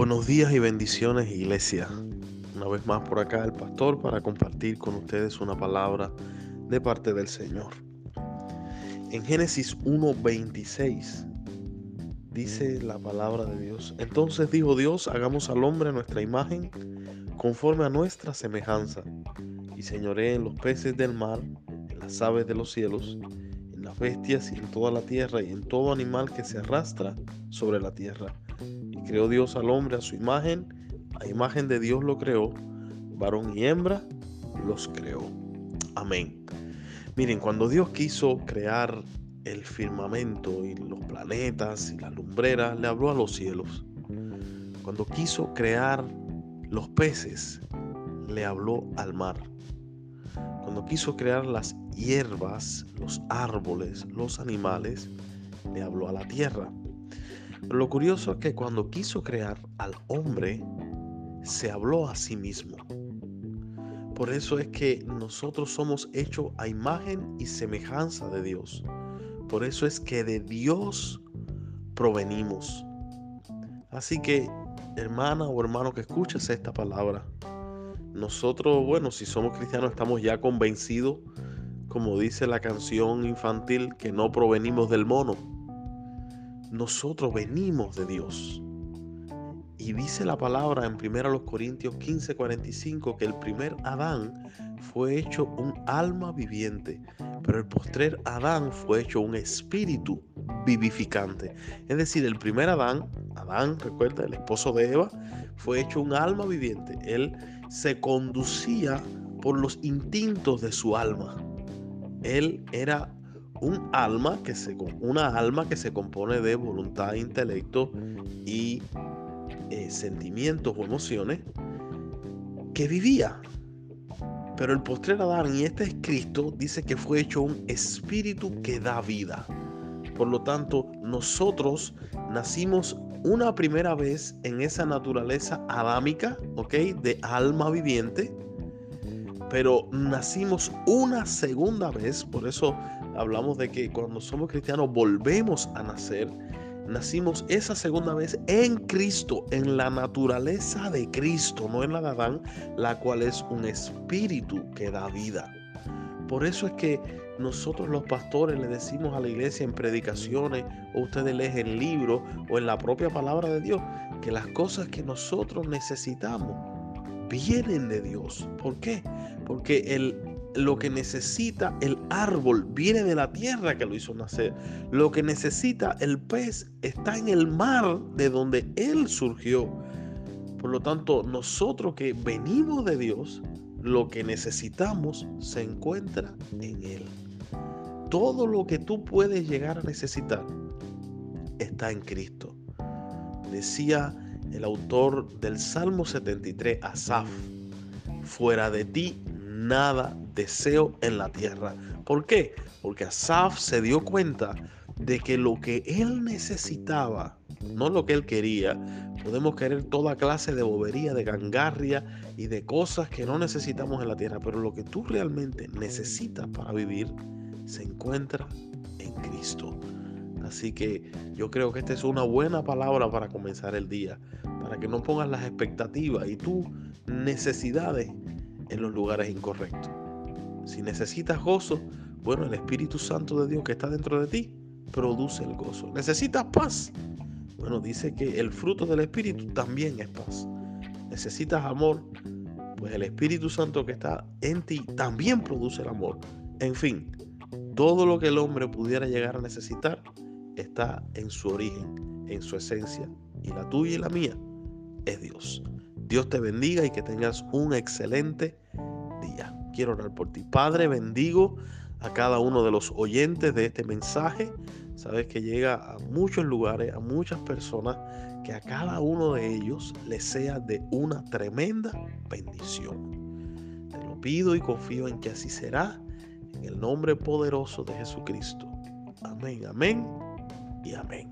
Buenos días y bendiciones iglesia. Una vez más por acá el pastor para compartir con ustedes una palabra de parte del Señor. En Génesis 1.26 dice la palabra de Dios. Entonces dijo Dios, hagamos al hombre a nuestra imagen, conforme a nuestra semejanza, y señoré en los peces del mar, en las aves de los cielos, en las bestias y en toda la tierra y en todo animal que se arrastra sobre la tierra creó Dios al hombre a su imagen, a imagen de Dios lo creó, varón y hembra los creó. Amén. Miren, cuando Dios quiso crear el firmamento y los planetas y las lumbreras, le habló a los cielos. Cuando quiso crear los peces, le habló al mar. Cuando quiso crear las hierbas, los árboles, los animales, le habló a la tierra. Lo curioso es que cuando quiso crear al hombre, se habló a sí mismo. Por eso es que nosotros somos hechos a imagen y semejanza de Dios. Por eso es que de Dios provenimos. Así que, hermana o hermano que escuches esta palabra, nosotros, bueno, si somos cristianos, estamos ya convencidos, como dice la canción infantil, que no provenimos del mono nosotros venimos de Dios. Y dice la palabra en 1 Corintios 15, 45 que el primer Adán fue hecho un alma viviente, pero el postrer Adán fue hecho un espíritu vivificante. Es decir, el primer Adán, Adán, recuerda, el esposo de Eva, fue hecho un alma viviente. Él se conducía por los instintos de su alma. Él era un alma que se, una alma que se compone de voluntad, intelecto y eh, sentimientos o emociones que vivía. Pero el postrer Adán, y este es Cristo, dice que fue hecho un espíritu que da vida. Por lo tanto, nosotros nacimos una primera vez en esa naturaleza adámica, ¿ok? De alma viviente. Pero nacimos una segunda vez, por eso hablamos de que cuando somos cristianos volvemos a nacer. Nacimos esa segunda vez en Cristo, en la naturaleza de Cristo, no en la de Adán, la cual es un espíritu que da vida. Por eso es que nosotros los pastores le decimos a la iglesia en predicaciones, o ustedes leen en libros, o en la propia palabra de Dios, que las cosas que nosotros necesitamos vienen de Dios. ¿Por qué? Porque el lo que necesita el árbol viene de la tierra que lo hizo nacer. Lo que necesita el pez está en el mar de donde él surgió. Por lo tanto, nosotros que venimos de Dios, lo que necesitamos se encuentra en Él. Todo lo que tú puedes llegar a necesitar está en Cristo. Decía el autor del Salmo 73, Asaf, fuera de ti nada deseo en la tierra. ¿Por qué? Porque Asaf se dio cuenta de que lo que él necesitaba, no lo que él quería, podemos querer toda clase de bobería, de gangarria y de cosas que no necesitamos en la tierra, pero lo que tú realmente necesitas para vivir se encuentra en Cristo. Así que yo creo que esta es una buena palabra para comenzar el día, para que no pongas las expectativas y tus necesidades en los lugares incorrectos. Si necesitas gozo, bueno, el Espíritu Santo de Dios que está dentro de ti produce el gozo. ¿Necesitas paz? Bueno, dice que el fruto del Espíritu también es paz. ¿Necesitas amor? Pues el Espíritu Santo que está en ti también produce el amor. En fin, todo lo que el hombre pudiera llegar a necesitar está en su origen, en su esencia. Y la tuya y la mía es Dios. Dios te bendiga y que tengas un excelente día. Quiero orar por ti. Padre, bendigo a cada uno de los oyentes de este mensaje. Sabes que llega a muchos lugares, a muchas personas, que a cada uno de ellos les sea de una tremenda bendición. Te lo pido y confío en que así será, en el nombre poderoso de Jesucristo. Amén, amén y amén.